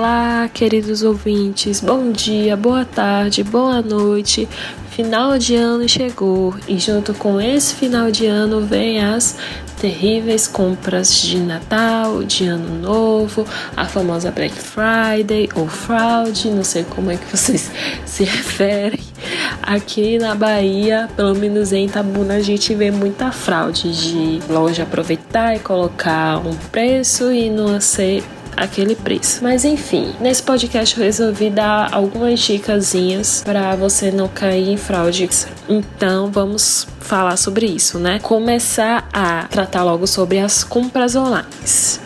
Olá, queridos ouvintes. Bom dia, boa tarde, boa noite. Final de ano chegou e junto com esse final de ano vem as terríveis compras de Natal, de Ano Novo, a famosa Black Friday ou fraude, não sei como é que vocês se referem. Aqui na Bahia, pelo menos em Itabuna, a gente vê muita fraude de loja aproveitar e colocar um preço e não ser aquele preço. Mas enfim, nesse podcast eu resolvi dar algumas dicasinhas para você não cair em fraudes. Então vamos falar sobre isso, né? Começar a tratar logo sobre as compras online.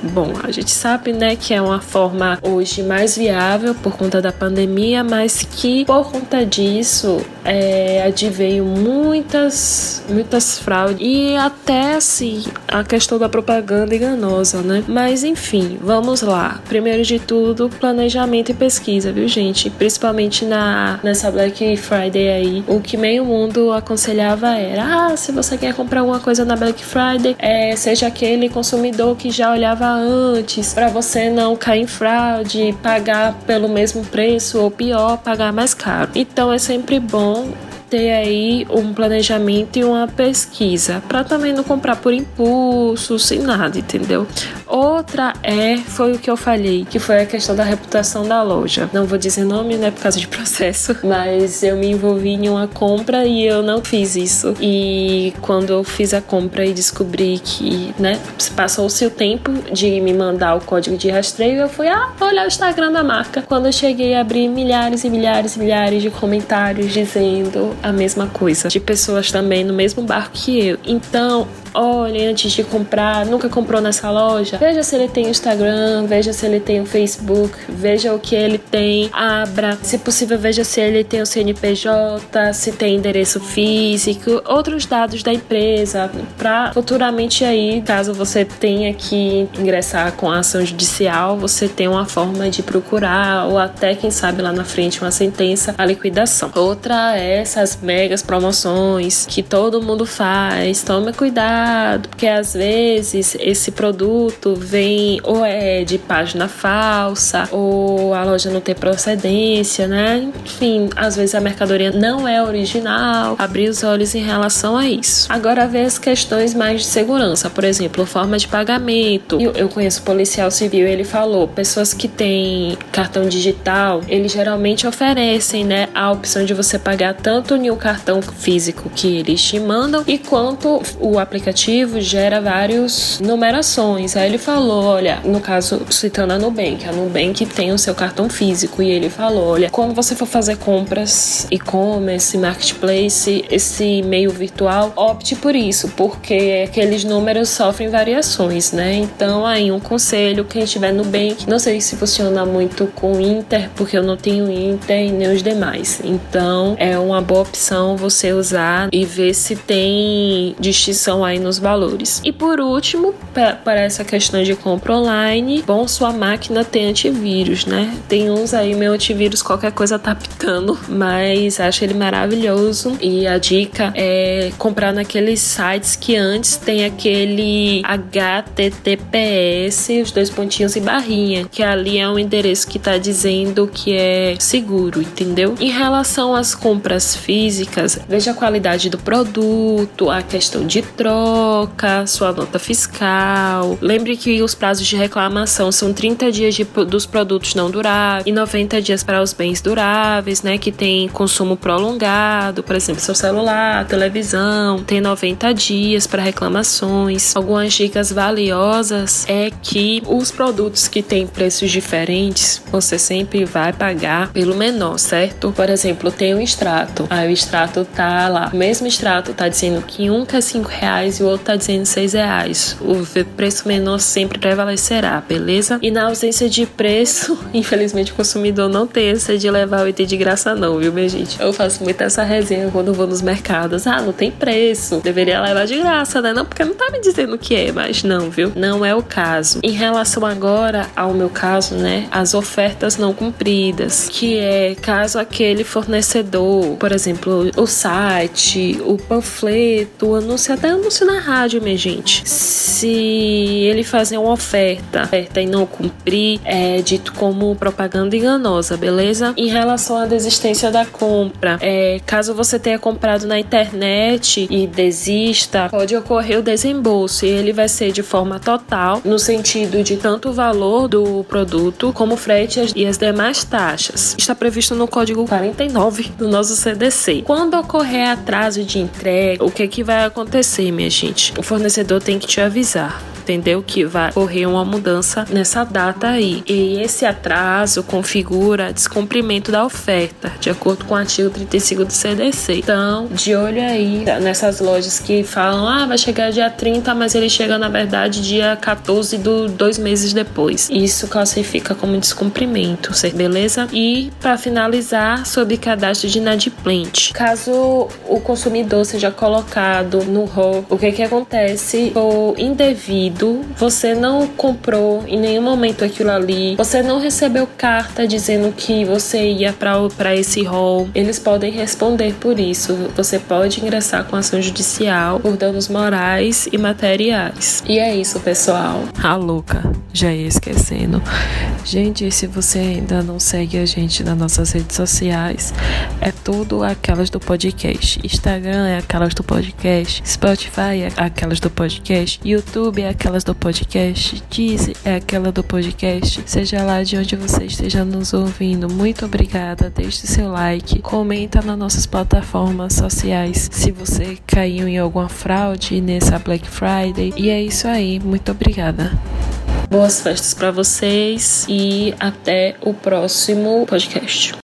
Bom, a gente sabe, né, que é uma forma hoje mais viável por conta da pandemia, mas que por conta disso é, adveio muitas, muitas fraudes e até assim a questão da propaganda enganosa, né? Mas enfim, vamos lá. Primeiro de tudo, planejamento e pesquisa, viu, gente? Principalmente na nessa Black Friday aí, o que meio mundo aconselhava era ah, se você quer comprar alguma coisa na Black Friday, é, seja aquele consumidor que já olhava antes, para você não cair em fraude, pagar pelo mesmo preço ou pior, pagar mais caro. Então é sempre bom ter aí um planejamento e uma pesquisa para também não comprar por impulso, sem nada, entendeu? Outra é, foi o que eu falei, que foi a questão da reputação da loja. Não vou dizer nome, né, por causa de processo, mas eu me envolvi em uma compra e eu não fiz isso. E quando eu fiz a compra e descobri que, né, passou-se o tempo de me mandar o código de rastreio, eu fui, ah, olhar o Instagram da marca. Quando eu cheguei, abri milhares e milhares e milhares de comentários dizendo a mesma coisa, de pessoas também no mesmo barco que eu. Então, olhe antes de comprar, nunca comprou nessa loja, veja se ele tem Instagram, veja se ele tem o Facebook, veja o que ele tem, abra, se possível veja se ele tem o CNPJ, se tem endereço físico, outros dados da empresa, para futuramente aí, caso você tenha que ingressar com a ação judicial, você tem uma forma de procurar ou até quem sabe lá na frente uma sentença, a liquidação. Outra é essas megas promoções que todo mundo faz, tome cuidado cuidado, porque às vezes esse produto vem ou é de página falsa, ou a loja não tem procedência, né? Enfim, às vezes a mercadoria não é original. Abrir os olhos em relação a isso. Agora, ver as questões mais de segurança, por exemplo, forma de pagamento. Eu, eu conheço policial civil, ele falou, pessoas que têm cartão digital, eles geralmente oferecem, né, a opção de você pagar tanto um cartão físico que eles te mandam e quanto o aplicativo aplicativo gera várias numerações. Aí ele falou, olha, no caso citando a Nubank, a Nubank tem o seu cartão físico e ele falou, olha, quando você for fazer compras e-commerce, marketplace, esse meio virtual, opte por isso, porque aqueles números sofrem variações, né? Então aí um conselho, quem tiver Nubank, não sei se funciona muito com Inter, porque eu não tenho Inter e nem os demais. Então é uma boa opção você usar e ver se tem distinção aí nos valores. E por último, para essa questão de compra online, bom, sua máquina tem antivírus, né? Tem uns aí, meu antivírus, qualquer coisa tá pitando, mas acho ele maravilhoso. E a dica é comprar naqueles sites que antes tem aquele HTTPS, os dois pontinhos e barrinha, que ali é um endereço que tá dizendo que é seguro, entendeu? Em relação às compras físicas, veja a qualidade do produto, a questão de troca troca, sua nota fiscal. Lembre que os prazos de reclamação são 30 dias de, dos produtos não duráveis e 90 dias para os bens duráveis, né, que tem consumo prolongado, por exemplo, seu celular, televisão, tem 90 dias para reclamações. Algumas dicas valiosas é que os produtos que têm preços diferentes, você sempre vai pagar pelo menor, certo? Por exemplo, tem um extrato, aí o extrato tá lá, o mesmo extrato tá dizendo que um que é 5 reais e o outro tá dizendo 6 reais. O preço menor sempre prevalecerá, beleza? E na ausência de preço, infelizmente o consumidor não tem essa de levar o item de graça não, viu, minha gente? Eu faço muito essa resenha quando vou nos mercados. Ah, não tem preço. Deveria levar de graça, né? Não, porque não tá me dizendo o que é, mas não, viu? Não é o caso. Em relação agora ao meu caso, né? As ofertas não cumpridas, que é caso aquele fornecedor, por exemplo, o site, o panfleto, o anúncio, até anúncio isso na rádio, minha gente. Se ele fazer uma oferta, oferta e não cumprir, é dito como propaganda enganosa, beleza? Em relação à desistência da compra, é, caso você tenha comprado na internet e desista, pode ocorrer o desembolso e ele vai ser de forma total, no sentido de tanto o valor do produto como frete e as demais taxas. Está previsto no código 49 do nosso CDC. Quando ocorrer atraso de entrega, o que, que vai acontecer, minha gente? O fornecedor tem que te avisar entendeu? Que vai ocorrer uma mudança nessa data aí. E esse atraso configura descumprimento da oferta, de acordo com o artigo 35 do CDC. Então, de olho aí nessas lojas que falam, ah, vai chegar dia 30, mas ele chega na verdade dia 14 do dois meses depois. Isso classifica como descumprimento, beleza? E para finalizar, sobre cadastro de inadimplente. Caso o consumidor seja colocado no rol, o que que acontece? O indevido você não comprou em nenhum momento aquilo ali, você não recebeu carta dizendo que você ia para esse hall, eles podem responder por isso. Você pode ingressar com ação judicial por danos morais e materiais. E é isso, pessoal. A louca, já ia esquecendo. Gente, se você ainda não segue a gente nas nossas redes sociais, é tudo aquelas do podcast. Instagram é aquelas do podcast, Spotify é aquelas do podcast, YouTube é aquelas do podcast, Diz é aquela do podcast. Seja lá de onde você esteja nos ouvindo, muito obrigada. Deixe seu like, comenta nas nossas plataformas sociais se você caiu em alguma fraude nessa Black Friday. E é isso aí, muito obrigada. Boas festas para vocês e até o próximo podcast.